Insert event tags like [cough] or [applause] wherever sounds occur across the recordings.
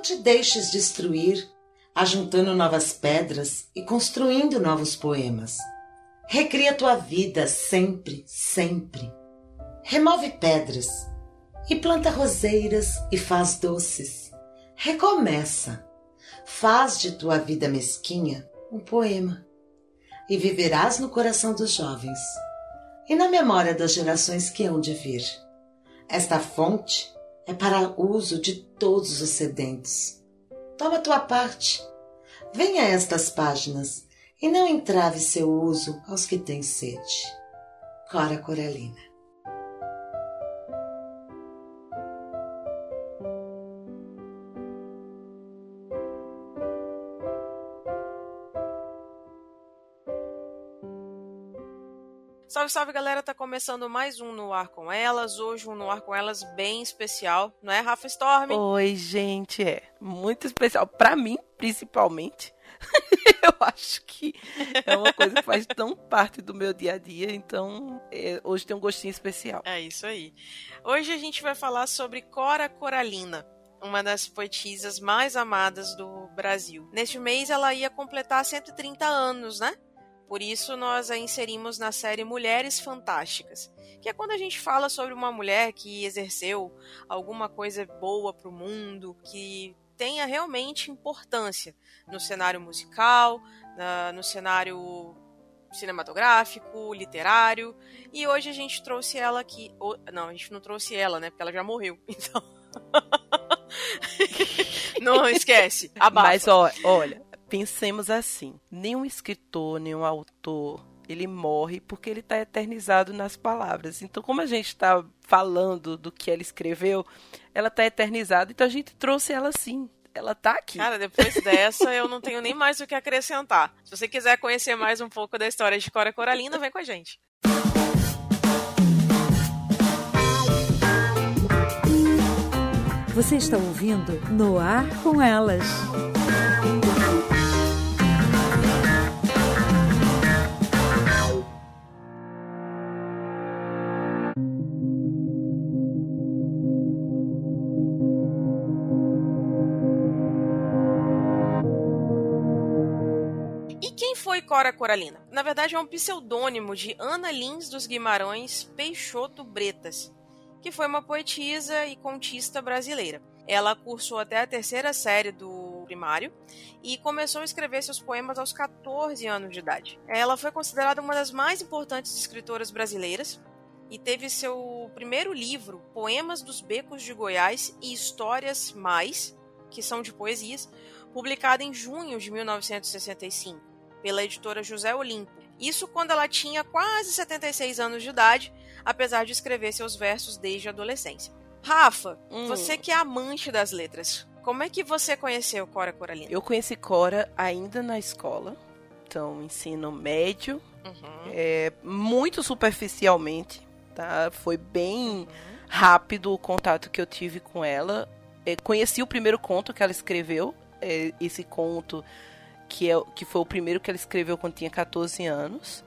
Não te deixes destruir, ajuntando novas pedras e construindo novos poemas. Recria tua vida sempre, sempre. Remove pedras e planta roseiras e faz doces. Recomeça. Faz de tua vida mesquinha um poema e viverás no coração dos jovens e na memória das gerações que hão de vir. Esta fonte é para uso de todos os sedentos. Toma tua parte. Venha a estas páginas e não entrave seu uso aos que têm sede. Cora Coralina Salve, salve galera, tá começando mais um No Ar com Elas. Hoje um No Ar com Elas bem especial, não é, Rafa Storm? Oi, gente, é muito especial. para mim, principalmente. [laughs] eu acho que é uma coisa que faz tão parte do meu dia a dia, então é, hoje tem um gostinho especial. É isso aí. Hoje a gente vai falar sobre Cora Coralina uma das poetisas mais amadas do Brasil. Neste mês ela ia completar 130 anos, né? Por isso nós a inserimos na série Mulheres Fantásticas, que é quando a gente fala sobre uma mulher que exerceu alguma coisa boa para o mundo, que tenha realmente importância no cenário musical, na, no cenário cinematográfico, literário. E hoje a gente trouxe ela aqui. Não, a gente não trouxe ela, né? Porque ela já morreu. [laughs] Então. [laughs] não esquece. Abafa. Mas ó, olha, pensemos assim: nenhum escritor, nenhum autor, ele morre porque ele está eternizado nas palavras. Então, como a gente está falando do que ela escreveu, ela está eternizada. Então, a gente trouxe ela sim. Ela tá aqui. Cara, depois dessa eu não tenho nem mais o que acrescentar. Se você quiser conhecer mais um pouco da história de Cora Coralina, vem com a gente. Você está ouvindo No Ar com Elas. Foi Cora Coralina? Na verdade, é um pseudônimo de Ana Lins dos Guimarães Peixoto Bretas, que foi uma poetisa e contista brasileira. Ela cursou até a terceira série do primário e começou a escrever seus poemas aos 14 anos de idade. Ela foi considerada uma das mais importantes escritoras brasileiras e teve seu primeiro livro, Poemas dos Becos de Goiás e Histórias Mais, que são de poesias, publicado em junho de 1965 pela editora José Olimpo. Isso quando ela tinha quase 76 anos de idade, apesar de escrever seus versos desde a adolescência. Rafa, hum. você que é amante das letras, como é que você conheceu Cora Coralina? Eu conheci Cora ainda na escola, então ensino médio, uhum. é, muito superficialmente, tá? Foi bem uhum. rápido o contato que eu tive com ela. É, conheci o primeiro conto que ela escreveu, é, esse conto que, é, que foi o primeiro que ela escreveu quando tinha 14 anos.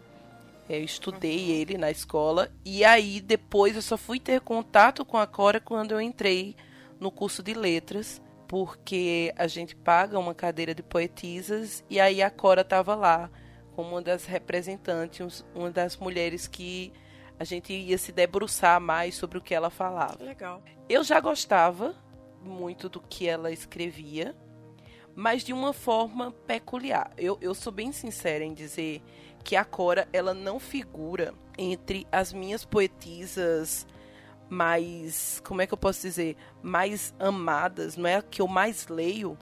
Eu estudei uhum. ele na escola. E aí, depois, eu só fui ter contato com a Cora quando eu entrei no curso de letras. Porque a gente paga uma cadeira de poetisas. E aí, a Cora estava lá, como uma das representantes, uma das mulheres que a gente ia se debruçar mais sobre o que ela falava. Legal. Eu já gostava muito do que ela escrevia mas de uma forma peculiar. Eu, eu sou bem sincera em dizer que a Cora ela não figura entre as minhas poetisas mais, como é que eu posso dizer, mais amadas, não é a que eu mais leio,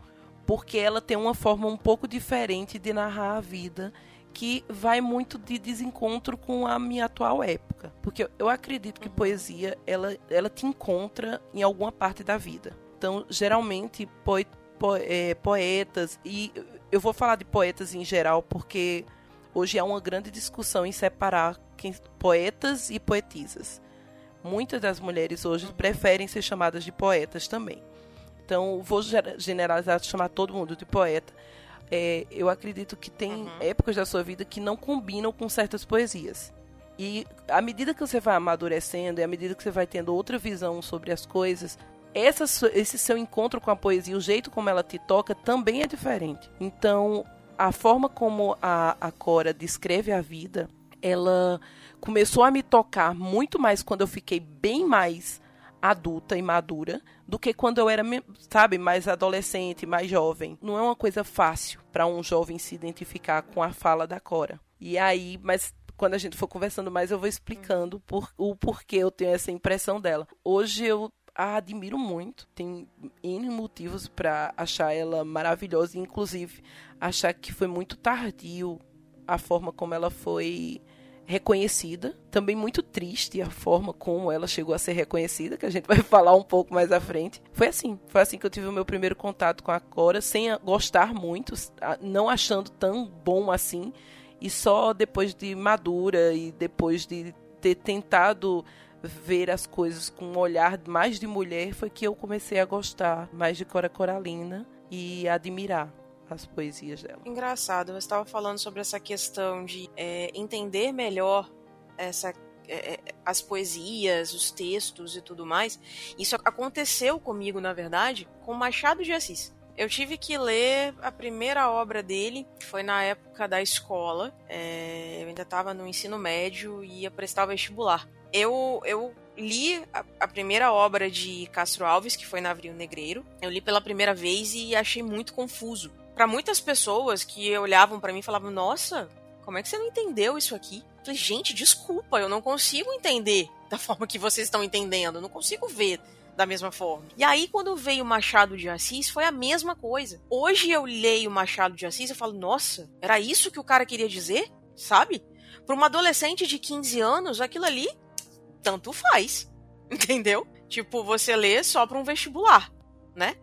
porque ela tem uma forma um pouco diferente de narrar a vida que vai muito de desencontro com a minha atual época, porque eu acredito que uhum. poesia ela ela te encontra em alguma parte da vida. Então, geralmente, po é, poetas, e eu vou falar de poetas em geral porque hoje há uma grande discussão em separar quem, poetas e poetisas. Muitas das mulheres hoje uhum. preferem ser chamadas de poetas também. Então, vou generalizar, chamar todo mundo de poeta. É, eu acredito que tem uhum. épocas da sua vida que não combinam com certas poesias. E à medida que você vai amadurecendo e à medida que você vai tendo outra visão sobre as coisas, essa, esse seu encontro com a poesia, o jeito como ela te toca, também é diferente. Então, a forma como a, a Cora descreve a vida, ela começou a me tocar muito mais quando eu fiquei bem mais adulta e madura do que quando eu era, sabe, mais adolescente, mais jovem. Não é uma coisa fácil para um jovem se identificar com a fala da Cora. E aí, mas quando a gente for conversando mais, eu vou explicando por, o porquê eu tenho essa impressão dela. Hoje eu a admiro muito. Tem N motivos para achar ela maravilhosa, inclusive achar que foi muito tardio a forma como ela foi reconhecida. Também muito triste a forma como ela chegou a ser reconhecida, que a gente [laughs] vai falar um pouco mais à frente. Foi assim, foi assim que eu tive o meu primeiro contato com a Cora, sem gostar muito, não achando tão bom assim, e só depois de madura e depois de ter tentado ver as coisas com um olhar mais de mulher foi que eu comecei a gostar mais de Cora Coralina e admirar as poesias dela. Engraçado, você estava falando sobre essa questão de é, entender melhor essa é, é, as poesias, os textos e tudo mais. Isso aconteceu comigo, na verdade, com Machado de Assis. Eu tive que ler a primeira obra dele, foi na época da escola. É, eu ainda estava no ensino médio e ia prestar vestibular. Eu, eu li a, a, primeira obra de Castro Alves, que foi Navio Negreiro. Eu li pela primeira vez e achei muito confuso para muitas pessoas que olhavam para mim e falavam: Nossa, como é que você não entendeu isso aqui? Eu falei, gente, desculpa, eu não consigo entender da [laughs] forma que vocês estão entendendo, eu não consigo ver da mesma forma. E aí, quando veio Machado de Assis, foi a mesma coisa. Hoje eu leio Machado de Assis e falo, nossa, era isso que o cara queria dizer? Sabe? Para uma adolescente de 15 anos, aquilo ali, tanto faz. [laughs] Entendeu? Tipo, você lê só para um vestibular, né?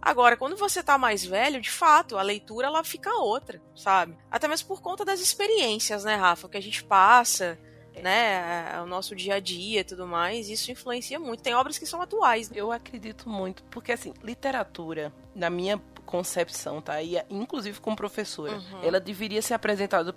Agora, quando você tá mais velho, de fato, a leitura ela fica outra, sabe? Até mesmo por conta das experiências, né, Rafa, que a gente passa, né, o nosso dia a dia e tudo mais, isso influencia muito. Tem obras que são atuais. Né? Eu acredito muito, porque assim, literatura, na minha concepção, tá? E inclusive como professora, uhum. ela deveria ser apresentada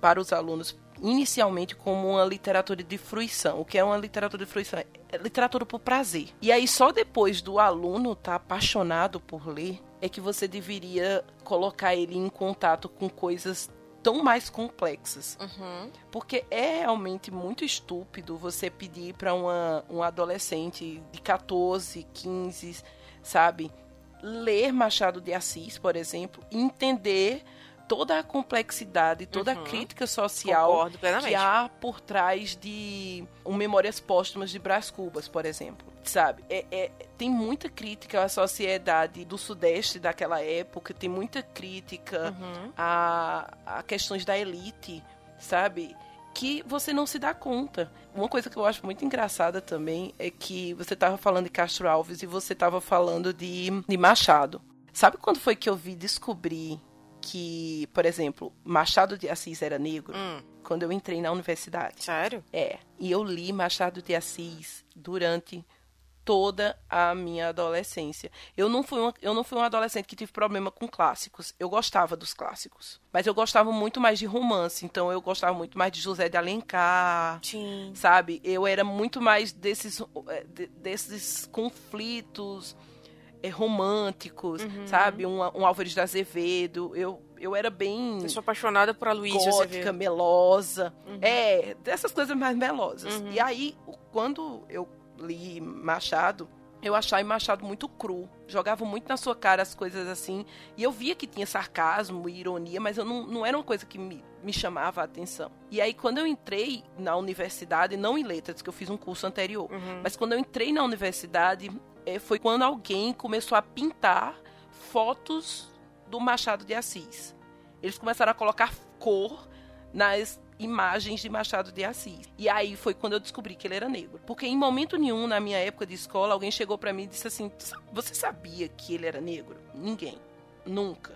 para os alunos inicialmente como uma literatura de fruição. O que é uma literatura de fruição? É literatura por prazer. E aí só depois do aluno estar tá apaixonado por ler é que você deveria colocar ele em contato com coisas tão mais complexas. Uhum. Porque é realmente muito estúpido você pedir para um adolescente de 14, 15, sabe, ler Machado de Assis, por exemplo, e entender toda a complexidade, toda uhum. a crítica social que há por trás de um Memórias Póstumas de Brás Cubas, por exemplo. Sabe? É, é, tem muita crítica à sociedade do Sudeste daquela época, tem muita crítica uhum. a, a questões da elite, sabe? que você não se dá conta. Uma coisa que eu acho muito engraçada também é que você estava falando de Castro Alves e você estava falando de, de Machado. Sabe quando foi que eu vi descobrir que, por exemplo, Machado de Assis era negro hum. quando eu entrei na universidade. Sério? É. E eu li Machado de Assis durante toda a minha adolescência. Eu não fui uma, eu não fui um adolescente que tive problema com clássicos. Eu gostava dos clássicos, mas eu gostava muito mais de romance. Então eu gostava muito mais de José de Alencar, Sim. sabe? Eu era muito mais desses eh, desses conflitos é, românticos, uhum. sabe? Um, um Álvares de Azevedo. Eu, eu era bem. Eu sou apaixonada por Aloysio gótica, melosa. Uhum. É, dessas coisas mais melosas. Uhum. E aí, quando eu li Machado, eu achava Machado muito cru. Jogava muito na sua cara as coisas assim. E eu via que tinha sarcasmo e ironia, mas eu não, não era uma coisa que me, me chamava a atenção. E aí, quando eu entrei na universidade, não em letras, que eu fiz um curso anterior, uhum. mas quando eu entrei na universidade, foi quando alguém começou a pintar fotos do Machado de Assis. Eles começaram a colocar cor nas imagens de Machado de Assis. E aí foi quando eu descobri que ele era negro. Porque em momento nenhum na minha época de escola alguém chegou para mim e disse assim: "Você sabia que ele era negro?" Ninguém. Nunca.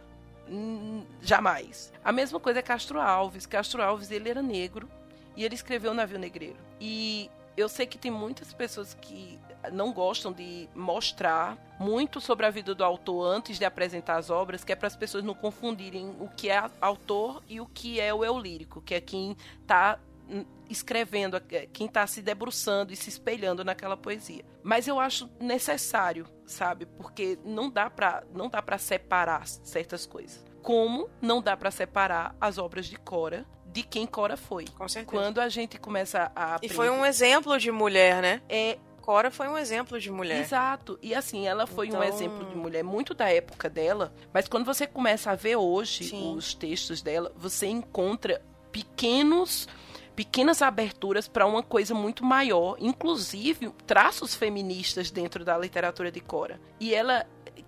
jamais. A mesma coisa é Castro Alves. Castro Alves ele era negro e ele escreveu Navio Negreiro. E eu sei que tem muitas pessoas que não gostam de mostrar muito sobre a vida do autor antes de apresentar as obras, que é para as pessoas não confundirem o que é autor e o que é o eu lírico, que é quem está escrevendo, é, quem está se debruçando e se espelhando naquela poesia. Mas eu acho necessário, sabe? Porque não dá para não dá para separar certas coisas. Como não dá para separar as obras de Cora de quem Cora foi. Com certeza. Quando a gente começa a E foi um exemplo de mulher, né? É Cora foi um exemplo de mulher. Exato. E assim, ela foi Então- um exemplo de mulher muito da época dela, mas quando você começa a ver hoje Sim. os textos dela, você encontra pequenos pequenas aberturas para uma coisa muito maior, inclusive traços feministas dentro da literatura de Cora. E ela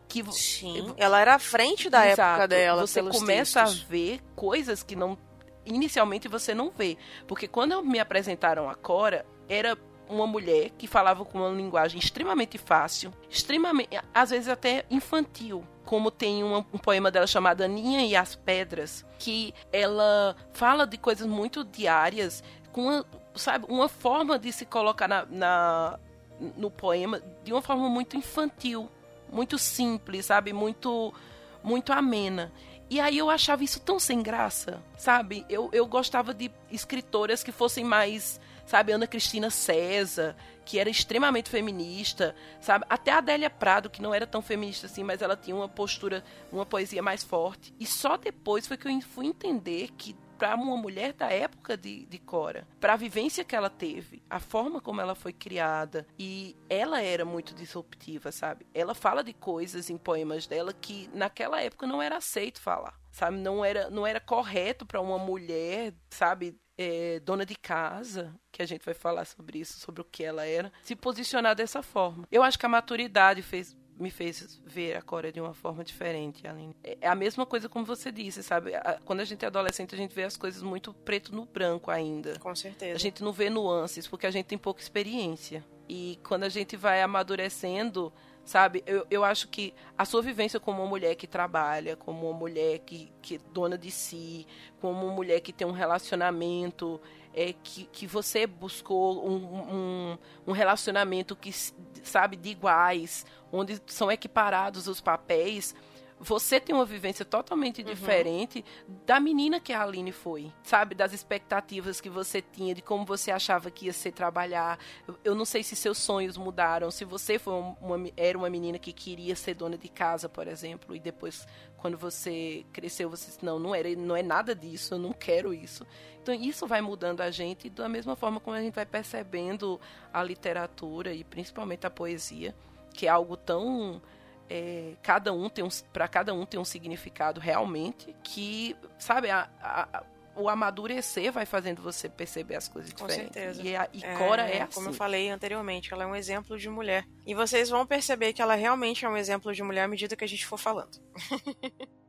que Sim. Ela era à frente da época Exato. dela. Você começa textos. a ver coisas que não inicialmente você não vê, porque quando me apresentaram a Cora, era uma mulher que falava com uma linguagem extremamente fácil, extremamente, às vezes até infantil, como tem um poema dela chamado Aninha e as Pedras, que ela fala de coisas muito diárias, com uma, sabe, uma forma de se colocar na, na- no poema de uma forma muito infantil, muito simples, sabe, muito muito amena. E aí eu achava isso tão sem graça, sabe? Eu, eu gostava de escritoras que fossem mais, sabe, Ana Cristina César, que era extremamente feminista, sabe? Até a Adélia Prado, que não era tão feminista assim, mas ela tinha uma postura, uma poesia mais forte. E só depois foi que eu fui entender que para uma mulher da época de, de Cora, para a vivência que ela teve, a forma como ela foi criada, e ela era muito disruptiva, sabe? Ela fala de coisas em poemas dela que naquela época não era aceito falar, sabe? Não era, não era correto para uma mulher, sabe? É, dona de casa, que a gente vai falar sobre isso, sobre o que ela era, se posicionar dessa forma. Eu acho que a maturidade fez me fez ver a Cora de uma forma diferente, Aline. É a mesma coisa como você disse, sabe? Quando a gente é adolescente, a gente vê as coisas muito preto no branco ainda. Com certeza. A gente não vê nuances, porque a gente tem pouca experiência. E quando a gente vai amadurecendo, sabe? Eu, eu acho que a sua vivência como uma mulher que trabalha, como uma mulher que, que é dona de si, como uma mulher que tem um relacionamento, é que, que você buscou um, um, um relacionamento que, sabe, de iguais, onde são equiparados os papéis, você tem uma vivência totalmente diferente da menina que a Aline foi, sabe? Das expectativas que você tinha, de como você achava que ia ser trabalhar. Eu, não sei se seus sonhos mudaram, se você foi um- uma, era uma menina que queria ser dona de casa, por exemplo, e depois, quando você cresceu, você disse, não, não, era, não é nada disso, eu não quero isso. Então, isso vai mudando a gente da mesma forma como a gente vai percebendo a literatura e principalmente a poesia, que é algo tão é, cada um tem um para cada um tem um significado realmente que sabe a, a- o amadurecer vai fazendo você perceber as coisas Com diferentes certeza. e, a, e Cora é assim Como eu falei anteriormente, ela é um exemplo de mulher. E vocês vão perceber que ela realmente é um exemplo de mulher à medida que a gente for falando. [laughs]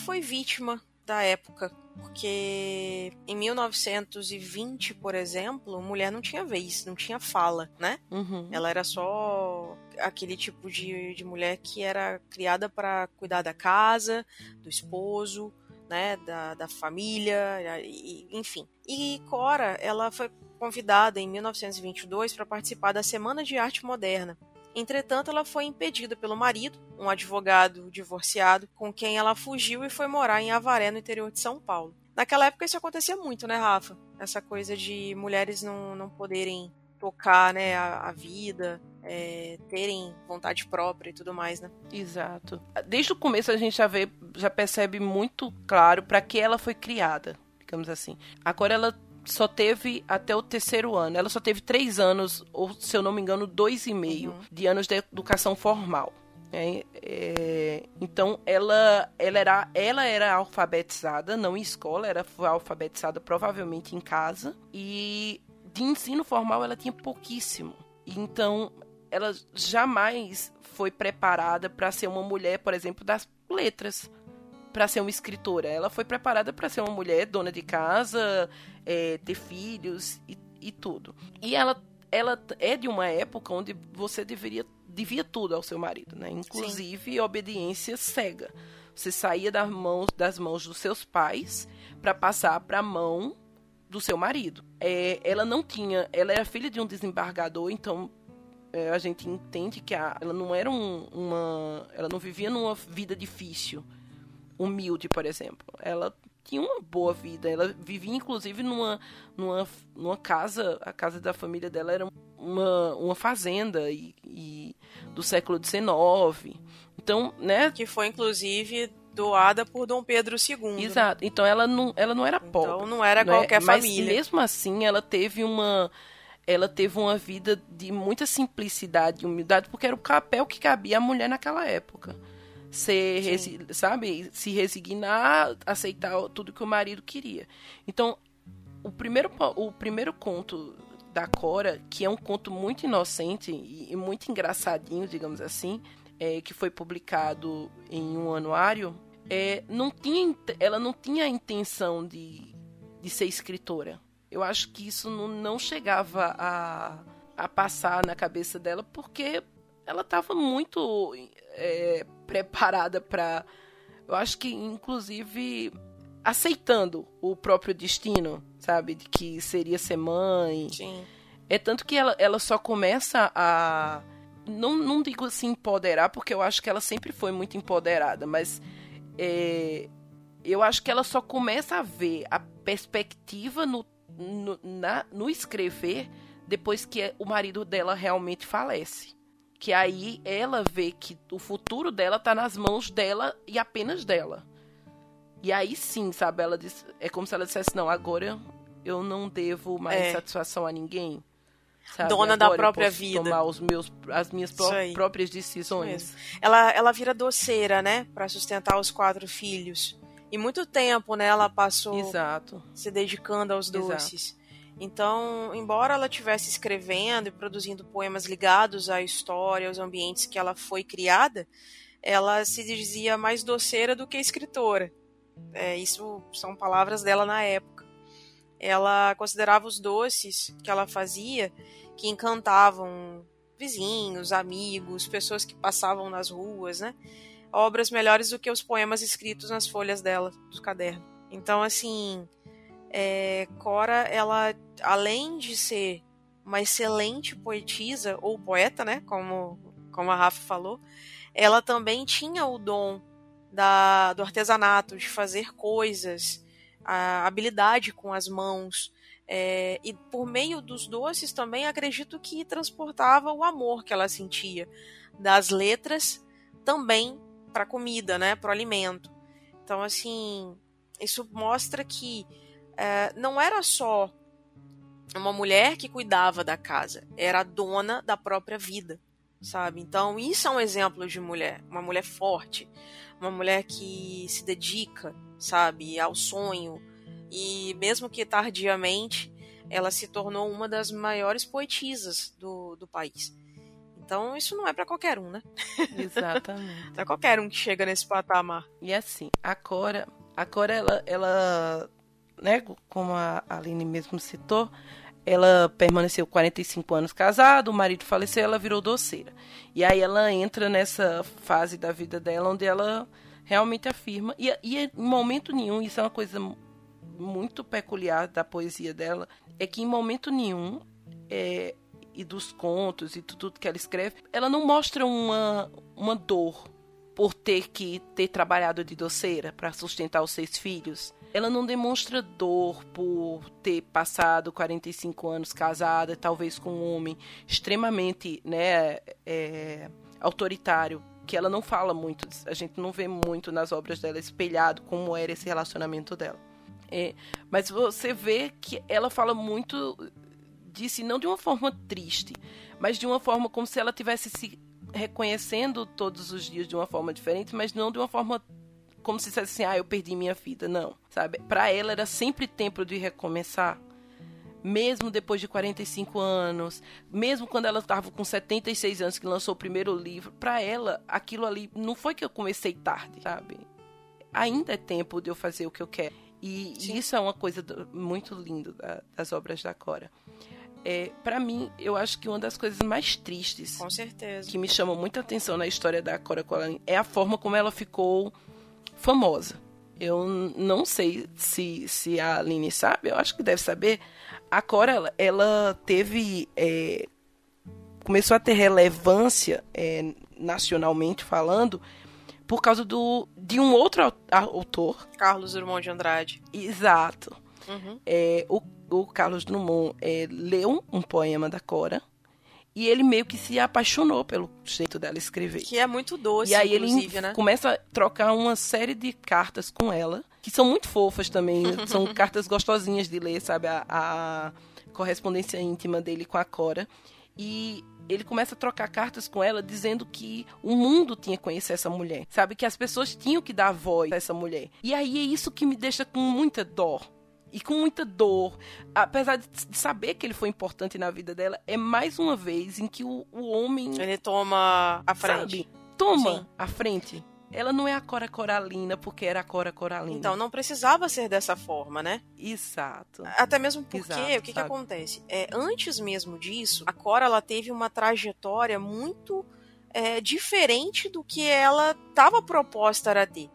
foi vítima da época, porque em 1920, por exemplo, mulher não tinha vez, não tinha fala, né? Uhum. Ela era só aquele tipo de, de mulher que era criada para cuidar da casa, do esposo, né, da, da família, e- enfim. E Cora, ela foi convidada em 1922 para participar da Semana de Arte Moderna. Entretanto, ela foi impedida pelo marido, um advogado divorciado, com quem ela fugiu e foi morar em Avaré, no interior de São Paulo. Naquela época isso acontecia muito, né, Rafa? Essa coisa de mulheres não, não poderem tocar né, a, a vida, é, terem vontade própria e tudo mais, né? Exato. Desde o começo a gente já vê, já percebe muito claro para que ela foi criada, digamos assim. Agora ela só teve até o terceiro ano. Ela só teve três anos, ou se eu não me engano, dois e meio Uhum. de anos de educação formal. né? É, então ela, ela, era, ela era alfabetizada, não em escola, era foi alfabetizada provavelmente em casa. E de ensino formal ela tinha pouquíssimo. Então ela jamais foi preparada para ser uma mulher, por exemplo, das letras, para ser uma escritora. Ela foi preparada para ser uma mulher dona de casa, é, ter filhos e, e tudo. E ela, ela é de uma época onde você deveria devia tudo ao seu marido, né? Inclusive obediência cega. Você saía das mãos das mãos dos seus pais para passar para a mão do seu marido. É, ela não tinha, ela era filha de um desembargador, então é, a gente entende que a, ela não era um, uma, ela não vivia numa vida difícil, humilde, por exemplo. Ela tinha uma boa vida. Ela vivia, inclusive, numa, numa, numa casa. A casa da família dela era uma, uma fazenda e, e do século XIX. Então, né? Que foi, inclusive, doada por Dom Pedro II. Né? Exato. Né? Então ela não, ela não era pobre. Então não era qualquer é? família. Mas mesmo assim ela teve uma ela teve uma vida de muita simplicidade e humildade, porque era o papel que cabia à mulher naquela época. Ser, resi sabe, se resignar, aceitar tudo que o marido queria. Então, o primeiro, o primeiro conto da Cora, que é um conto muito inocente e, e muito engraçadinho, digamos assim, é, que foi publicado em um anuário, é, não tinha, ela não tinha a intenção de, de ser escritora. Eu acho que isso não, não chegava a, a passar na cabeça dela, porque ela estava muito é, preparada para. Eu acho que, inclusive, aceitando o próprio destino, sabe? De que seria ser mãe. Sim. É tanto que ela, ela só começa a não, não digo assim empoderar, porque eu acho que ela sempre foi muito empoderada, mas é, eu acho que ela só começa a ver a perspectiva no, no, na, no escrever depois que o marido dela realmente falece. Que aí ela vê que o futuro dela tá nas mãos dela e apenas dela. E aí sim, sabe? Ela diz, é como se ela dissesse: Não, agora eu não devo mais é. satisfação a ninguém. Sabe? Dona Agora da própria vida. Tomar os meus, as minhas pró próprias decisões. Ela, ela vira doceira, né? para sustentar os quatro filhos. E muito tempo, né? Ela passou Exato. se dedicando aos doces. Exato. Então, embora ela estivesse escrevendo e produzindo poemas ligados à história, aos ambientes que ela foi criada, ela se dizia mais doceira do que escritora. É, isso são palavras dela na época. Ela considerava os doces que ela fazia que encantavam vizinhos, amigos, pessoas que passavam nas ruas, né? Obras melhores do que os poemas escritos nas folhas dela, do caderno. Então, assim, é, Cora, ela, além de ser uma excelente poetisa, ou poeta, né? Como, como a Rafa falou, ela também tinha o dom da, do artesanato, de fazer coisas, a habilidade com as mãos, é, e por meio dos doces também acredito que transportava o amor que ela sentia das letras também para comida, né, para o alimento. Então assim isso mostra que é, não era só uma mulher que cuidava da casa, era a dona da própria vida, sabe? Então isso é um exemplo de mulher, uma mulher forte, uma mulher que se dedica, sabe, ao sonho, e mesmo que tardiamente, ela se tornou uma das maiores poetisas do, do país. Então, isso não é para qualquer um, né? Exatamente. [laughs] é qualquer um que chega nesse patamar. E assim, a Cora, a Cora, ela, ela né, como a Aline mesmo citou, ela permaneceu 45 anos casada, o marido faleceu, ela virou doceira. E aí ela entra nessa fase da vida dela onde ela realmente afirma, e, e em momento nenhum, isso é uma coisa muito peculiar da poesia dela é que em momento nenhum é, e dos contos e tudo que ela escreve, ela não mostra uma, uma dor por ter que ter trabalhado de doceira para sustentar os seis filhos. Ela não demonstra dor por ter passado 45 anos casada, talvez com um homem extremamente né, é, autoritário, que ela não fala muito, a gente não vê muito nas obras dela espelhado como era esse relacionamento dela. É, mas você vê que ela fala muito disso, não de uma forma triste, mas de uma forma como se ela tivesse se reconhecendo todos os dias de uma forma diferente, mas não de uma forma como se dissesse assim, ah, eu perdi minha vida. Não, sabe? Para ela era sempre tempo de recomeçar. Mesmo depois de 45 anos, mesmo quando ela estava com 76 anos que lançou o primeiro livro, para ela aquilo ali não foi que eu comecei tarde, sabe? Ainda é tempo de eu fazer o que eu quero. E Sim. isso é uma coisa muito linda da, das obras da Cora. É, para mim, eu acho que uma das coisas mais tristes Com certeza. que me chamam muita atenção na história da Cora Coralline é a forma como ela ficou famosa. Eu não sei se, se a Aline sabe, eu acho que deve saber. A Cora, ela, teve. É, começou a ter relevância é, nacionalmente falando por causa do, de um outro autor. Carlos Drummond de Andrade. Exato. Uhum. É, o, o, Carlos Drummond é, leu um poema da Cora e ele meio que se apaixonou pelo jeito dela escrever. Que é muito doce, E aí ele né? começa a trocar uma série de cartas com ela, que são muito fofas também. são [laughs] cartas gostosinhas de ler, sabe? A, a correspondência íntima dele com a Cora. E ele começa a trocar cartas com ela dizendo que o mundo tinha que conhecer essa mulher, sabe? Que as pessoas tinham que dar voz a essa mulher. E aí é isso que me deixa com muita dor. E com muita dor, apesar de saber que ele foi importante na vida dela, é mais uma vez em que o, o homem. Ele toma a frente. Sabe? Toma Sim. a frente ela não é a Cora Coralina porque era a Cora Coralina. Então não precisava ser dessa forma, né? Exato. Até mesmo porque Exato, o que, que acontece? É, antes mesmo disso, a Cora ela teve uma trajetória muito é, diferente do que ela estava proposta a ter.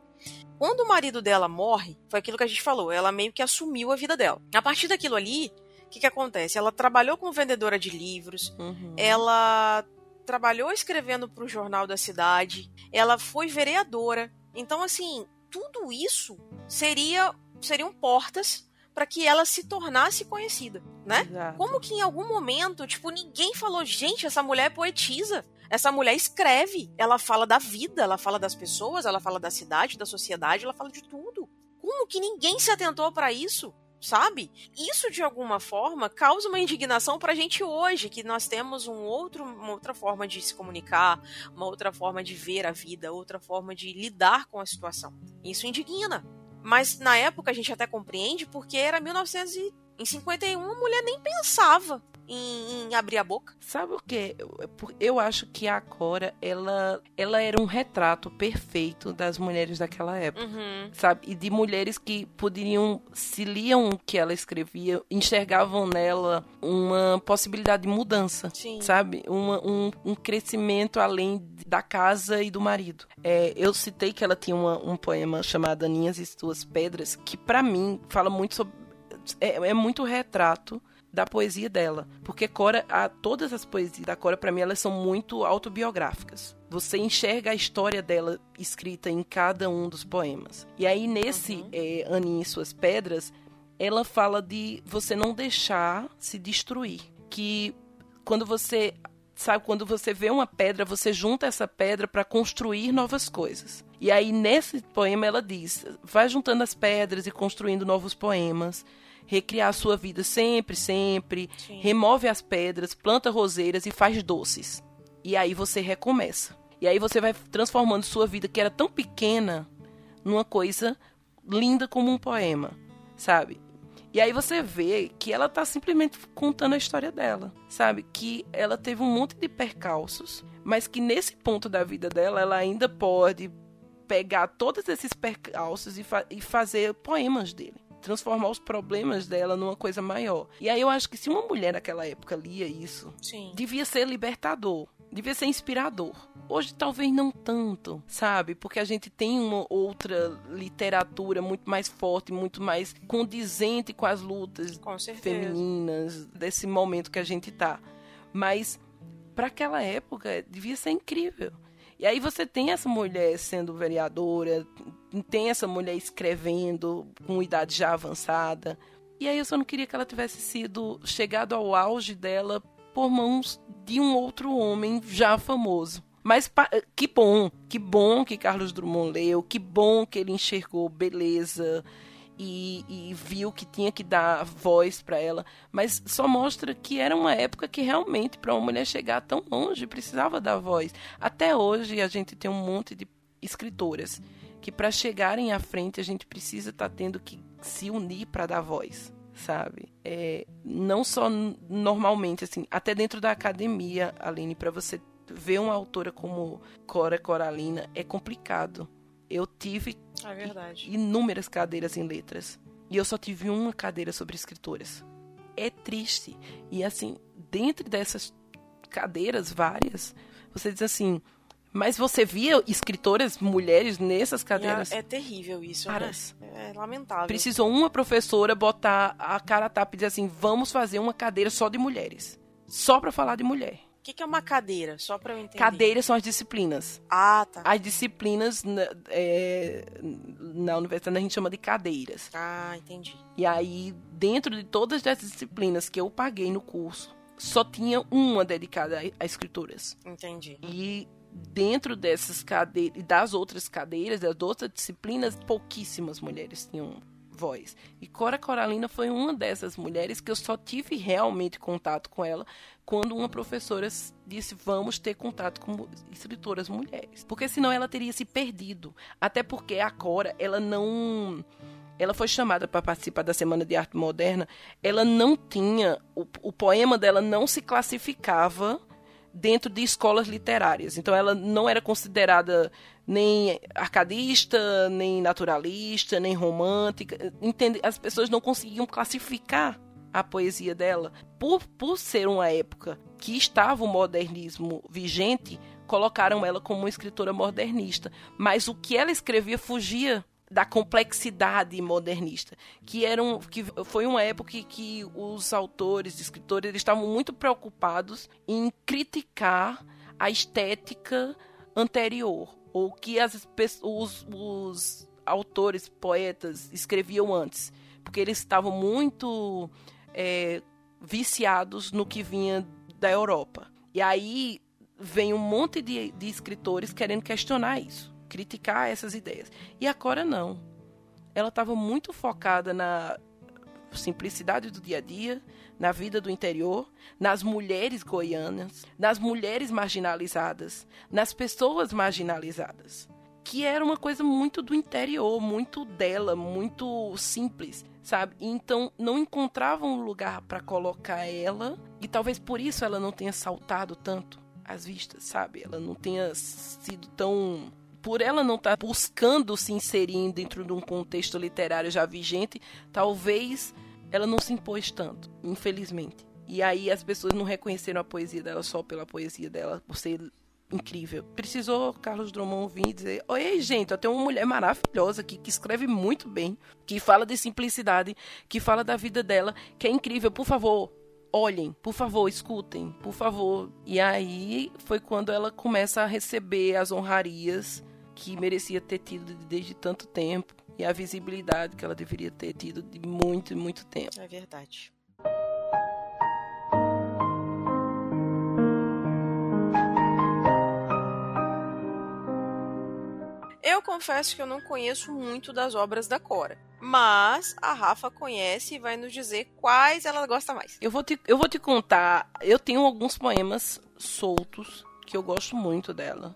Quando o marido dela morre, foi aquilo que a gente falou, ela meio que assumiu a vida dela. A partir daquilo ali, o que, que acontece? Ela trabalhou como vendedora de livros, uhum. ela trabalhou escrevendo para o jornal da cidade, ela foi vereadora. Então, assim, tudo isso seria seriam portas para que ela se tornasse conhecida, né? Exato. Como que em algum momento, tipo, ninguém falou, gente, essa mulher é poetisa. Essa mulher escreve, ela fala da vida, ela fala das pessoas, ela fala da cidade, da sociedade, ela fala de tudo. Como que ninguém se atentou para isso? sabe? Isso de alguma forma causa uma indignação pra gente hoje, que nós temos um outro, uma outra forma de se comunicar, uma outra forma de ver a vida, outra forma de lidar com a situação. Isso indigna. Mas na época a gente até compreende porque era 1951, a mulher nem pensava em, em, abrir a boca. Sabe o que? Eu, eu acho que a Cora, ela, ela era um retrato perfeito das mulheres daquela época, uhum. sabe? E de mulheres que poderiam, se liam o que ela escrevia, enxergavam nela uma possibilidade de mudança, Sim. sabe? Uma, um, um crescimento além da casa e do marido. É, eu citei que ela tinha uma, um poema chamado Aninhas e Suas Pedras, que para mim fala muito sobre. É, é muito retrato da poesia dela. Porque Cora, a, todas as poesias da Cora, para mim, elas são muito autobiográficas. Você enxerga a história dela escrita em cada um dos poemas. E aí, nesse uhum. é, Aninha e Suas Pedras, ela fala de você não deixar se destruir. Que quando você. Sabe, quando você vê uma pedra, você junta essa pedra para construir novas coisas. E aí, nesse poema, ela diz: vai juntando as pedras e construindo novos poemas recriar a sua vida sempre, sempre. Sim. Remove as pedras, planta roseiras e faz doces. E aí você recomeça. E aí você vai transformando sua vida, que era tão pequena, numa coisa linda como um poema, sabe? E aí você vê que ela tá simplesmente contando a história dela, sabe? Que ela teve um monte de percalços, mas que nesse ponto da vida dela ela ainda pode pegar todos esses percalços e, fa e fazer poemas dele transformar os problemas dela numa coisa maior. E aí eu acho que se uma mulher naquela época lia isso, Sim. devia ser libertador, devia ser inspirador. Hoje talvez não tanto, sabe? Porque a gente tem uma outra literatura muito mais forte, muito mais condizente com as lutas com femininas desse momento que a gente tá. Mas para aquela época devia ser incrível. E aí você tem essa mulher sendo vereadora, tem essa mulher escrevendo com idade já avançada. E aí eu só não queria que ela tivesse sido chegado ao auge dela por mãos de um outro homem já famoso. Mas que bom, que bom que Carlos Drummond leu, que bom que ele enxergou beleza e, e viu que tinha que dar voz para ela. Mas só mostra que era uma época que realmente para uma mulher chegar tão longe precisava dar voz. Até hoje a gente tem um monte de escritoras que para chegarem à frente a gente precisa estar tá tendo que se unir para dar voz, sabe? É, não só normalmente, assim, até dentro da academia, Aline, para você ver uma autora como Cora Coralina é complicado. Eu tive é inúmeras cadeiras em letras e eu só tive uma cadeira sobre escritoras. É triste. E assim, dentro dessas cadeiras várias, você diz assim: Mas você via escritoras mulheres nessas cadeiras? É, é terrível isso, Caras, né? É lamentável. Precisou uma professora botar a cara a tapa e dizer assim: vamos fazer uma cadeira só de mulheres. Só pra falar de mulher. O que, que é uma cadeira? Só pra eu entender. Cadeiras são as disciplinas. Ah, tá. As disciplinas na, é, na universidade a gente chama de cadeiras. Ah, entendi. E aí, dentro de todas as disciplinas que eu paguei no curso, só tinha uma dedicada a, escritoras. Entendi. E dentro dessas cadeiras, das outras cadeiras, das outras disciplinas, pouquíssimas mulheres tinham voz. E Cora Coralina foi uma dessas mulheres que eu só tive realmente contato com ela quando uma professora disse vamos ter contato com escritoras mulheres, porque senão ela teria se perdido. Até porque a Cora, ela não ela foi chamada para participar da Semana de Arte Moderna, ela não tinha o, o poema dela não se classificava dentro de escolas literárias. Então ela não era considerada nem arcadista, nem naturalista, nem romântica. Entende? As pessoas não conseguiam classificar a poesia dela. Por, por ser uma época que estava o modernismo vigente, colocaram ela como uma escritora modernista. Mas o que ela escrevia fugia da complexidade modernista, que era um, que foi uma época que os autores, escritores, eles estavam muito preocupados em criticar a estética anterior, ou que as, os, os autores, poetas escreviam antes, porque eles estavam muito é, viciados no que vinha da Europa. E aí vem um monte de, de escritores querendo questionar isso criticar essas ideias. E a Cora não. Ela estava muito focada na simplicidade do dia a dia, na vida do interior, nas mulheres goianas, nas mulheres marginalizadas, nas pessoas marginalizadas. Que era uma coisa muito do interior, muito dela, muito simples, sabe? Então não encontrava um lugar para colocar ela, e talvez por isso ela não tenha saltado tanto às vistas, sabe? Ela não tenha sido tão por ela não estar tá buscando se inserir dentro de um contexto literário já vigente, talvez ela não se impôs tanto, infelizmente. E aí as pessoas não reconheceram a poesia dela só pela poesia dela, por ser incrível. Precisou Carlos Drummond vir dizer: Oi, gente, eu tenho uma mulher maravilhosa aqui que escreve muito bem, que fala de simplicidade, que fala da vida dela, que é incrível. Por favor, olhem, por favor, escutem, por favor. E aí foi quando ela começa a receber as honrarias que merecia ter tido desde tanto tempo e a visibilidade que ela deveria ter tido de muito e muito tempo. É verdade. Eu confesso que eu não conheço muito das obras da Cora, mas a Rafa conhece e vai nos dizer quais ela gosta mais. Eu vou te, eu vou te contar, eu tenho alguns poemas soltos que eu gosto muito dela.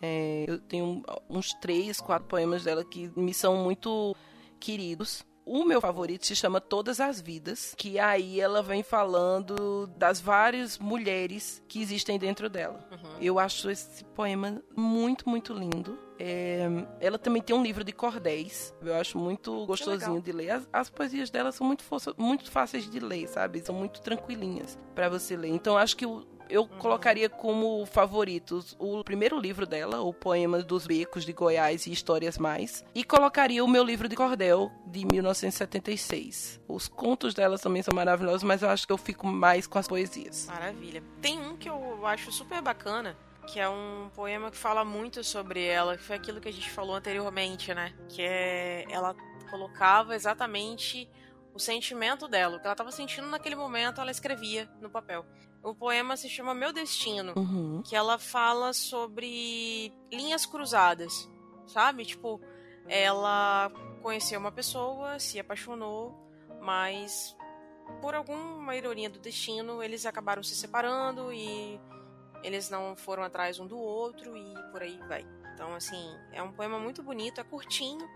É, eu tenho uns três, quatro poemas dela que me são muito queridos. O meu favorito se chama Todas as Vidas, que aí ela vem falando das várias mulheres que existem dentro dela. Uhum. Eu acho esse poema muito, muito lindo. É, ela também tem um livro de cordéis. Eu acho muito gostosinho de ler. As, as, poesias dela são muito, muito fáceis de ler, sabe? São muito tranquilinhas para você ler. Então acho que o, eu uhum. colocaria como favoritos o primeiro livro dela, o Poema dos Becos de Goiás e Histórias Mais, e colocaria o meu livro de cordel de 1976. Os contos dela também são maravilhosos, mas eu acho que eu fico mais com as poesias. Maravilha. Tem um que eu acho super bacana, que é um poema que fala muito sobre ela, que foi aquilo que a gente falou anteriormente, né? Que é ela colocava exatamente o sentimento dela, o que ela estava sentindo naquele momento, ela escrevia no papel. O poema se chama Meu Destino, uhum. que ela fala sobre linhas cruzadas, sabe? Tipo, ela conheceu uma pessoa, se apaixonou, mas por alguma ironia do destino, eles acabaram se separando e eles não foram atrás um do outro e por aí vai. Então, assim, é um poema muito bonito, é curtinho,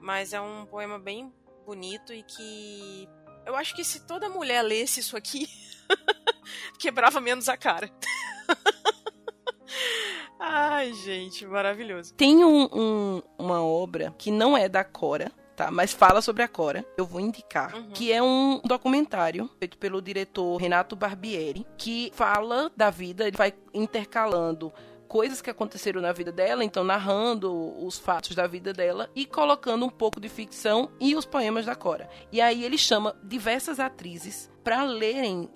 mas é um poema bem bonito e que eu acho que se toda mulher lesse isso aqui, [laughs] quebrava menos a cara. [laughs] Ai, gente, maravilhoso. Tem um, um, uma obra que não é da Cora, tá? Mas fala sobre a Cora. Eu vou indicar. Uhum. Que é um documentário feito pelo diretor Renato Barbieri, que fala da vida, ele vai intercalando coisas que aconteceram na vida dela, então narrando os fatos da vida dela e colocando um pouco de ficção e os poemas da Cora. E aí ele chama diversas atrizes para lerem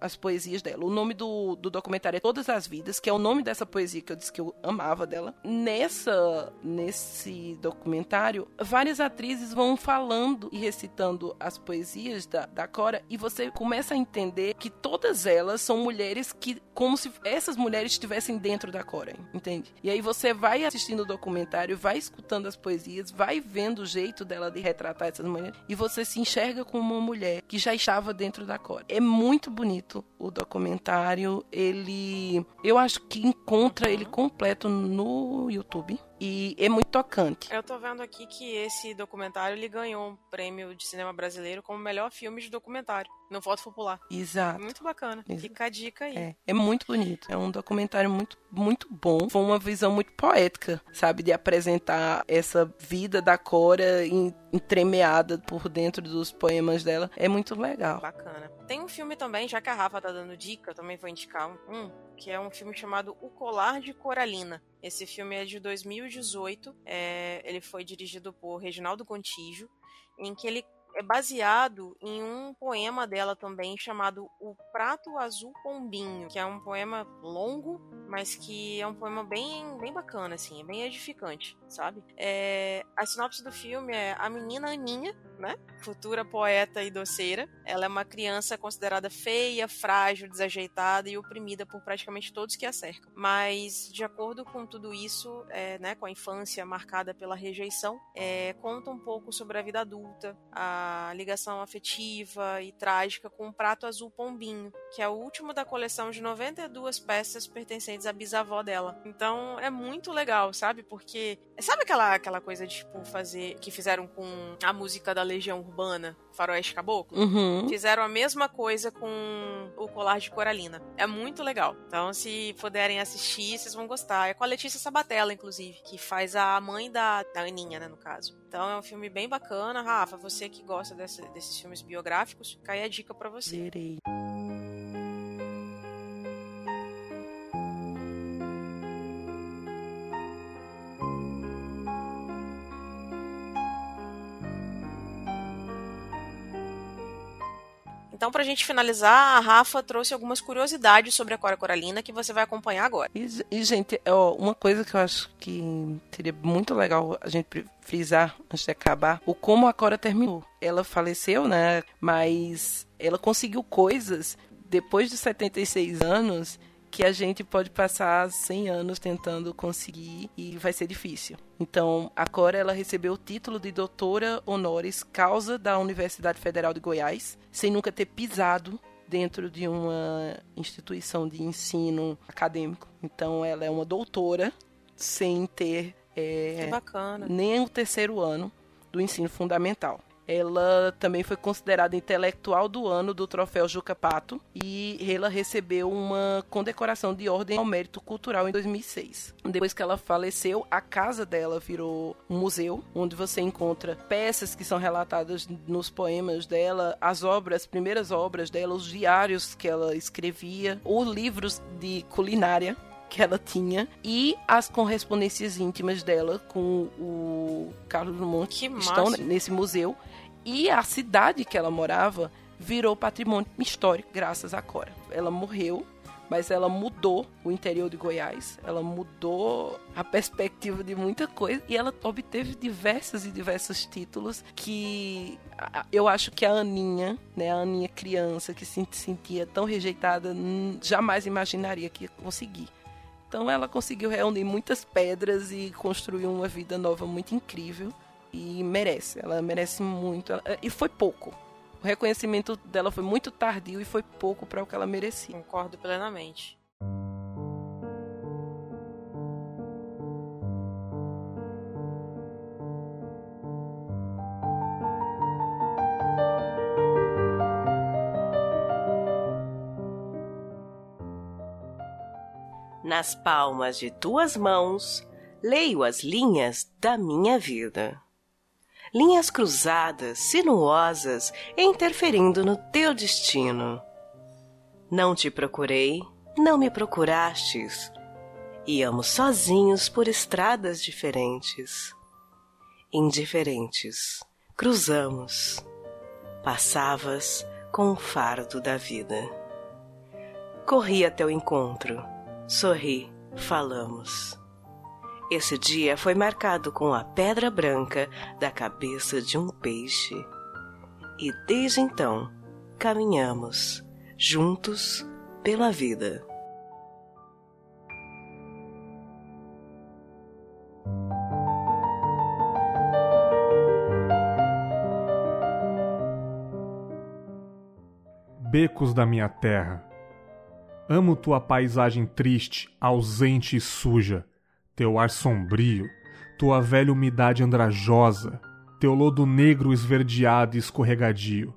as poesias dela. O nome do, do documentário é Todas as Vidas, que é o nome dessa poesia que eu disse que eu amava dela. Nessa nesse documentário, várias atrizes vão falando e recitando as poesias da, da Cora e você começa a entender que todas elas são mulheres que como se essas mulheres estivessem dentro da Cora, entende? E aí você vai assistindo o documentário, vai escutando as poesias, vai vendo o jeito dela de retratar essas mulheres e você se enxerga como uma mulher que já estava dentro da Cora. É muito bonito o documentário. Ele. Eu acho que encontra uhum. ele completo no YouTube e é muito tocante. Eu tô vendo aqui que esse documentário ele ganhou um prêmio de cinema brasileiro como melhor filme de documentário no Voto Popular. Exato. Muito bacana. Exato. Fica a dica aí. É, é muito bonito. É um documentário muito, muito bom. Foi uma visão muito poética, sabe, de apresentar essa vida da Cora entremeada por dentro dos poemas dela. É muito legal. Bacana. Tem um filme também, já que a Rafa tá dando dica, também vou indicar um, que é um filme chamado O Colar de Coralina. Esse filme é de 2018. É, ele foi dirigido por Reginaldo Contígio, em que ele é baseado em um poema dela também chamado O Prato Azul Pombinho, que é um poema longo, mas que é um poema bem, bem bacana, assim, é bem edificante, sabe? É, a sinopse do filme é a menina Aninha, né? Futura poeta e doceira. Ela é uma criança considerada feia, frágil, desajeitada e oprimida por praticamente todos que a cercam. Mas, de acordo com tudo isso, é, né, com a infância marcada pela rejeição, é, conta um pouco sobre a vida adulta, a ligação afetiva e trágica com o prato azul pombinho, que é o último da coleção de 92 peças pertencentes à bisavó dela. Então, é muito legal, sabe? Porque sabe aquela aquela coisa de tipo fazer que fizeram com a música da Legião Urbana, Faroeste Caboclo, uhum. fizeram a mesma coisa com o Colar de Coralina. É muito legal. Então, se puderem assistir, vocês vão gostar. É com a Letícia Sabatella, inclusive, que faz a mãe da, da Aninha, né, no caso. Então, é um filme bem bacana. Rafa, você que gosta desse, desses filmes biográficos, cai a dica para você. Então, para a gente finalizar, a Rafa trouxe algumas curiosidades sobre a Cora Coralina que você vai acompanhar agora. E, e gente, ó, uma coisa que eu acho que seria muito legal a gente frisar antes de acabar, o como a Cora terminou. Ela faleceu, né? Mas ela conseguiu coisas depois de 76 anos que a gente pode passar 100 anos tentando conseguir e vai ser difícil. Então, a Cora ela recebeu o título de doutora honoris causa da Universidade Federal de Goiás, sem nunca ter pisado dentro de uma instituição de ensino acadêmico. Então, ela é uma doutora sem ter é, nem o terceiro ano do ensino fundamental. Ela também foi considerada intelectual do ano do troféu Juca Pato e ela recebeu uma condecoração de ordem ao mérito cultural em 2006. Depois que ela faleceu, a casa dela virou um museu onde você encontra peças que são relatadas nos poemas dela, as obras, as primeiras obras dela, os diários que ela escrevia, os livros de culinária que ela tinha e as correspondências íntimas dela com o Carlos Drummond que estão nesse museu e a cidade que ela morava virou patrimônio histórico graças a Cora. Ela morreu, mas ela mudou o interior de Goiás, ela mudou a perspectiva de muita coisa e ela obteve diversos e diversos títulos que eu acho que a Aninha, né, a Aninha criança que se sentia tão rejeitada, jamais imaginaria que ia conseguir. Então ela conseguiu reunir muitas pedras e construir uma vida nova muito incrível e merece. Ela merece muito. E foi pouco. O reconhecimento dela foi muito tardio e foi pouco para o que ela merecia. Concordo plenamente. Nas palmas de tuas mãos, leio as linhas da minha vida linhas cruzadas, sinuosas, interferindo no teu destino. Não te procurei, não me procurastes. Íamos sozinhos por estradas diferentes. Indiferentes, cruzamos. Passavas com o fardo da vida. Corri até o encontro, sorri, falamos. Esse dia foi marcado com a pedra branca da cabeça de um peixe. E desde então caminhamos juntos pela vida. Becos da minha terra. Amo tua paisagem triste, ausente e suja, teu ar sombrio, tua velha umidade andrajosa, teu lodo negro esverdeado e escorregadio,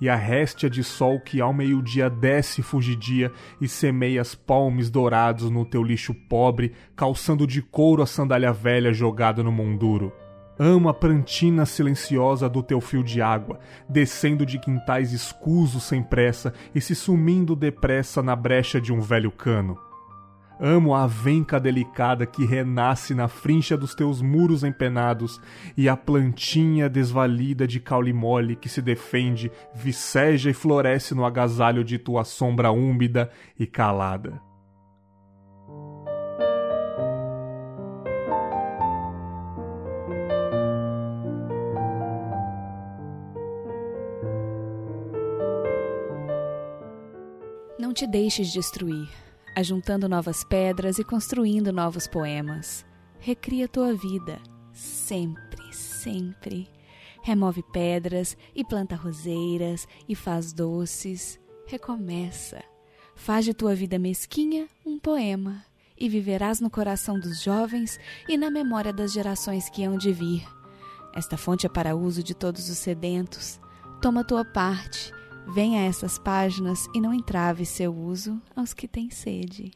e a réstia de sol que ao meio-dia desce fugidia e semeia as palmes dourados no teu lixo pobre, calçando de couro a sandália velha jogada no monduro. Amo a prantina silenciosa do teu fio de água, descendo de quintais escusos sem pressa e se sumindo depressa na brecha de um velho cano. Amo a venca delicada que renasce na frincha dos teus muros empenados e a plantinha desvalida de caule mole que se defende, viceja e floresce no agasalho de tua sombra úmida e calada. Não te deixes destruir, ajuntando novas pedras e construindo novos poemas. Recria tua vida, sempre, sempre. Remove pedras e planta roseiras e faz doces. Recomeça. Faz de tua vida mesquinha um poema e viverás no coração dos jovens e na memória das gerações que hão de vir. Esta fonte é para uso de todos os sedentos. Toma tua parte Venha a essas páginas e não entrave seu uso aos que têm sede.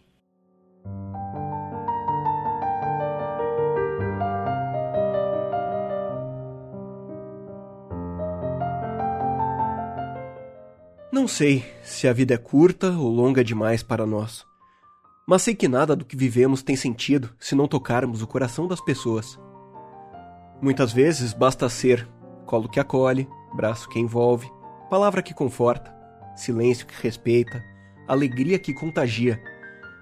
Não sei se a vida é curta ou longa demais para nós. Mas sei que nada do que vivemos tem sentido se não tocarmos o coração das pessoas. Muitas vezes basta ser colo que acolhe, braço que envolve, palavra que conforta, silêncio que respeita, alegria que contagia,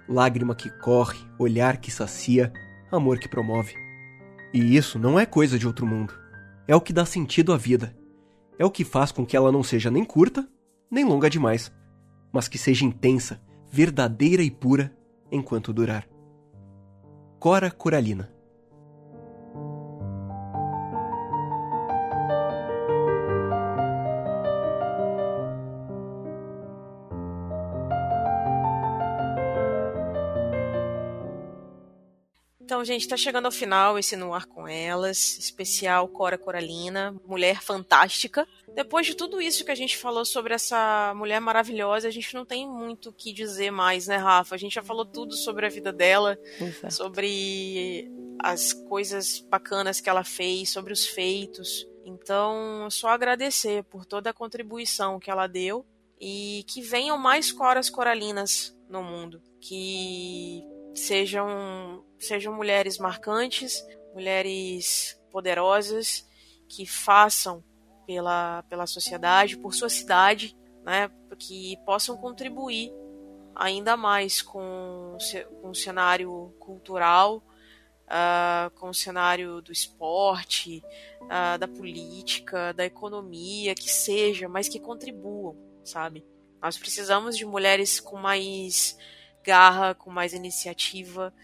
lágrima que corre, olhar que sacia, amor que promove. E isso não é coisa de outro mundo. É o que dá sentido à vida. É o que faz com que ela não seja nem curta, nem longa demais, mas que seja intensa, verdadeira e pura enquanto durar. Cora Coralina Então, gente, tá chegando ao final esse No Ar com Elas, especial Cora Coralina, mulher fantástica. Depois de tudo isso que a gente falou sobre essa mulher maravilhosa, a gente não tem muito o que dizer mais, né, Rafa? A gente já falou tudo sobre a vida dela, Exato. sobre as coisas bacanas que ela fez, sobre os feitos. Então, só agradecer por toda a contribuição que ela deu e que venham mais coras coralinas no mundo, que sejam sejam mulheres marcantes, mulheres poderosas que façam pela, pela sociedade, por sua cidade, né, que possam contribuir ainda mais com, com o cenário cultural, uh, com o cenário do esporte, uh, da política, da economia, que seja, mas que contribuam, sabe? Nós precisamos de mulheres com mais garra, com mais iniciativa,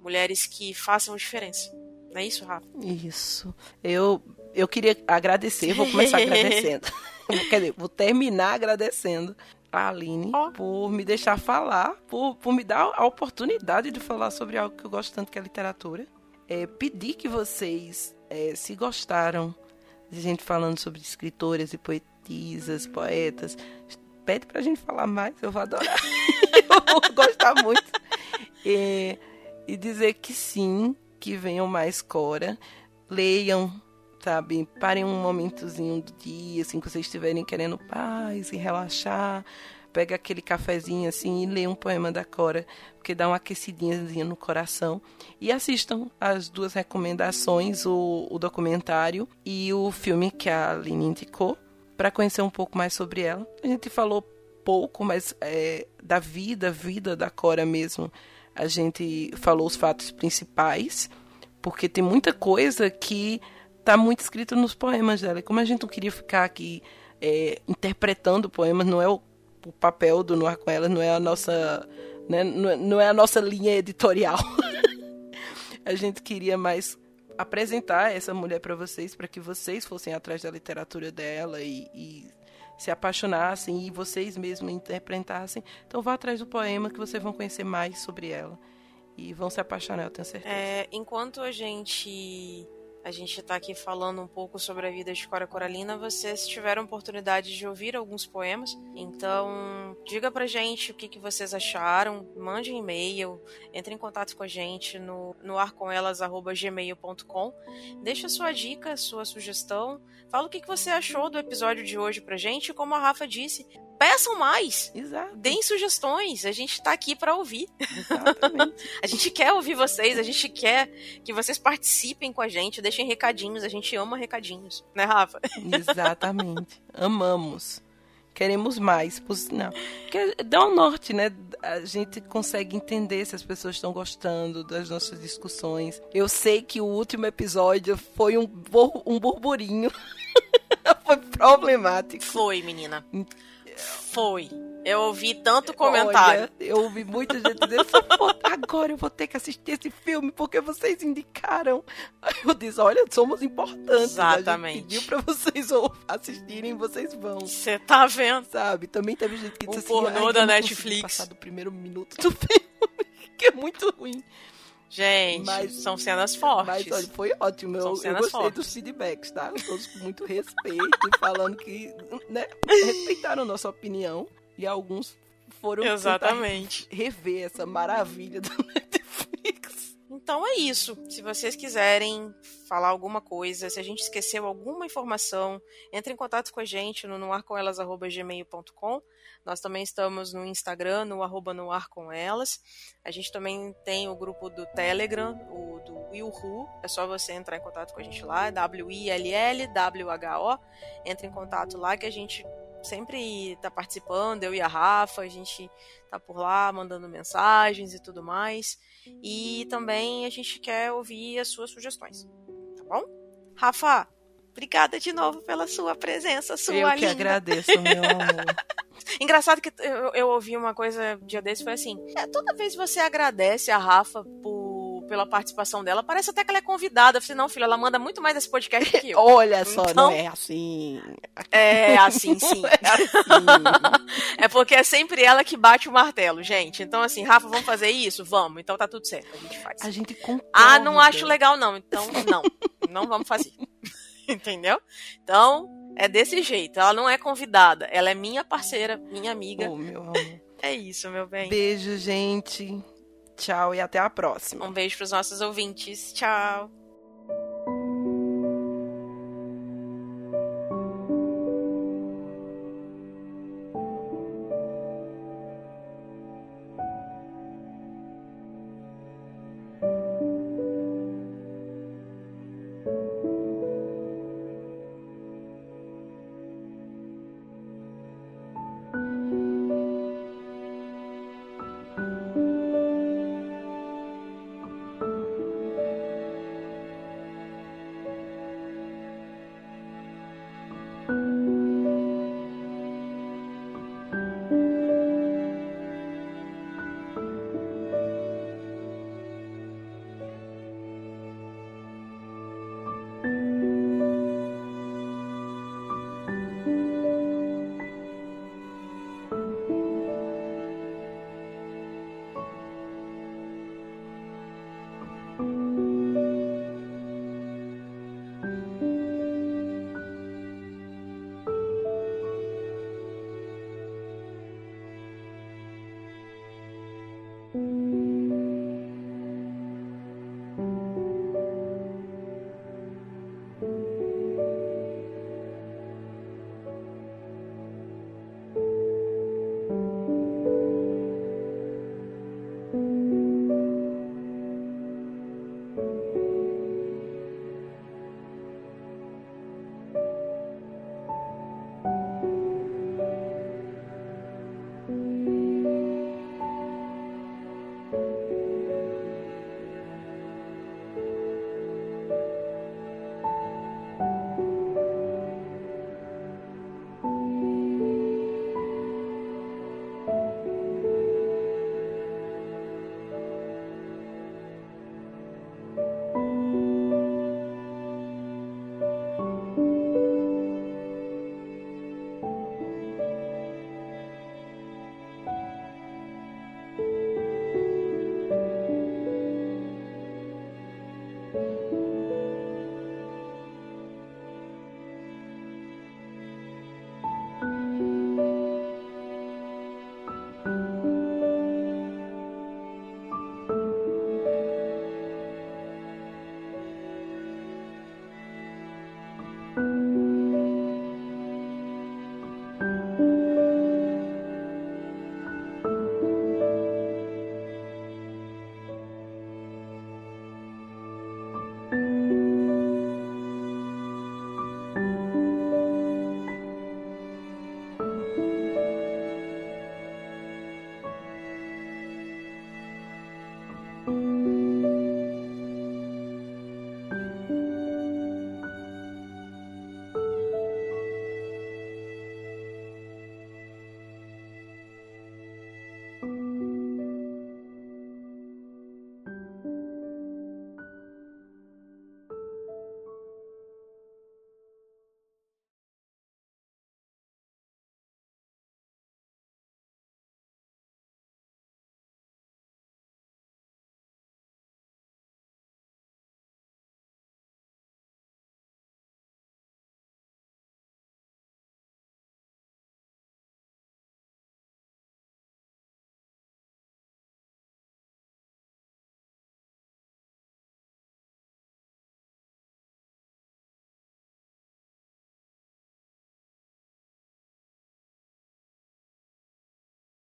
mulheres que façam diferença. Não é isso, Rafa? Isso. Eu, eu queria agradecer, vou começar [laughs] agradecendo. Quer dizer, vou terminar agradecendo a Aline oh. por me deixar falar, por, por me dar a oportunidade de falar sobre algo que eu gosto tanto que é a literatura. É, pedir que vocês, é, se gostaram de gente falando sobre escritoras e poetisas, poetas, pede pra gente falar mais, eu vou adorar. [laughs] eu vou gostar muito. É, e dizer que sim, que venham mais Cora, leiam, sabe? Parem um momentozinho do dia, assim, que vocês estiverem querendo paz e relaxar, pega aquele cafezinho assim e lê um poema da Cora, porque dá uma aquecidinha no coração. E assistam as duas recomendações, o, o documentário e o filme que a Aline indicou, para conhecer um pouco mais sobre ela. A gente falou pouco, mas é, da vida, vida da Cora mesmo, a gente falou os fatos principais, porque tem muita coisa que tá muito escrito nos poemas dela. E como a gente não queria ficar aqui é, interpretando poemas, não é o, o papel do Noir com Elas, não é a nossa, né, não, é, é a nossa linha editorial. [laughs] a gente queria mais apresentar essa mulher para vocês, para que vocês fossem atrás da literatura dela e, e se apaixonassem e vocês mesmos interpretassem. Então vá atrás do poema que vocês vão conhecer mais sobre ela e vão se apaixonar, eu tenho certeza. É, enquanto a gente a gente está aqui falando um pouco sobre a vida de Cora Coralina, vocês tiveram oportunidade de ouvir alguns poemas. Então, diga pra gente o que, que vocês acharam, mande um e-mail, entre em contato com a gente no, no arcomelas.gmail.com. Deixa sua dica, sua sugestão. Fala o que, que você achou do episódio de hoje pra gente. Como a Rafa disse, peçam mais. Exato. Deem sugestões. A gente está aqui para ouvir. Exatamente. [laughs] a gente quer ouvir vocês, a gente quer que vocês participem com a gente, deixem recadinhos. A gente ama recadinhos, né, Rafa? Exatamente. [laughs] Amamos. Queremos mais, não. Porque dá um norte, né? A gente consegue entender se as pessoas estão gostando das nossas discussões. Eu sei que o último episódio foi um, um burburinho. [laughs] foi problemático. Foi, menina. Foi. Eu ouvi tanto comentário. Olha, eu ouvi muita gente dizendo, agora eu vou ter que assistir esse filme porque vocês indicaram. Eu disse, olha, somos importantes. Exatamente. A gente pediu pra vocês [laughs] assistirem, vocês vão. Você tá vendo? Sabe? Também teve gente que disse o assim, pornô da Netflix. passar do primeiro minuto do [laughs] filme, que é muito ruim. Gente, mas, são cenas fortes. Mas olha, foi ótimo. Eu, eu gostei fortes. dos feedbacks, tá? Todos com muito respeito, [laughs] falando que, né, respeitaram nossa opinião. E alguns foram Exatamente. rever essa maravilha da Netflix. Então é isso. Se vocês quiserem falar alguma coisa, se a gente esqueceu alguma informação, entre em contato com a gente no noarcomelas.gmail.com nós também estamos no Instagram, no arroba com elas. A gente também tem o grupo do Telegram, o do Willhu. É só você entrar em contato com a gente lá, W-I-L-L-W-H-O. Entre em contato lá que a gente sempre está participando, eu e a Rafa, a gente tá por lá mandando mensagens e tudo mais. E também a gente quer ouvir as suas sugestões, tá bom? Rafa, obrigada de novo pela sua presença, sua Eu linda. que agradeço, meu [laughs] amor. Engraçado que eu, eu ouvi uma coisa dia desse, foi assim: é, toda vez você agradece a Rafa por, pela participação dela, parece até que ela é convidada. Eu falei, não, filha, ela manda muito mais esse podcast que [laughs] eu. Olha só, então, não é assim. É assim, sim. É, assim. é porque é sempre ela que bate o martelo, gente. Então, assim, Rafa, vamos fazer isso? Vamos. Então tá tudo certo, a gente faz. A gente concorda. Ah, não acho legal, não. Então, não. Não vamos fazer. [laughs] Entendeu? Então, é desse jeito. Ela não é convidada. Ela é minha parceira, minha amiga. Oh, meu amor. [laughs] É isso, meu bem. Beijo, gente. Tchau e até a próxima. Um beijo para os nossos ouvintes. Tchau.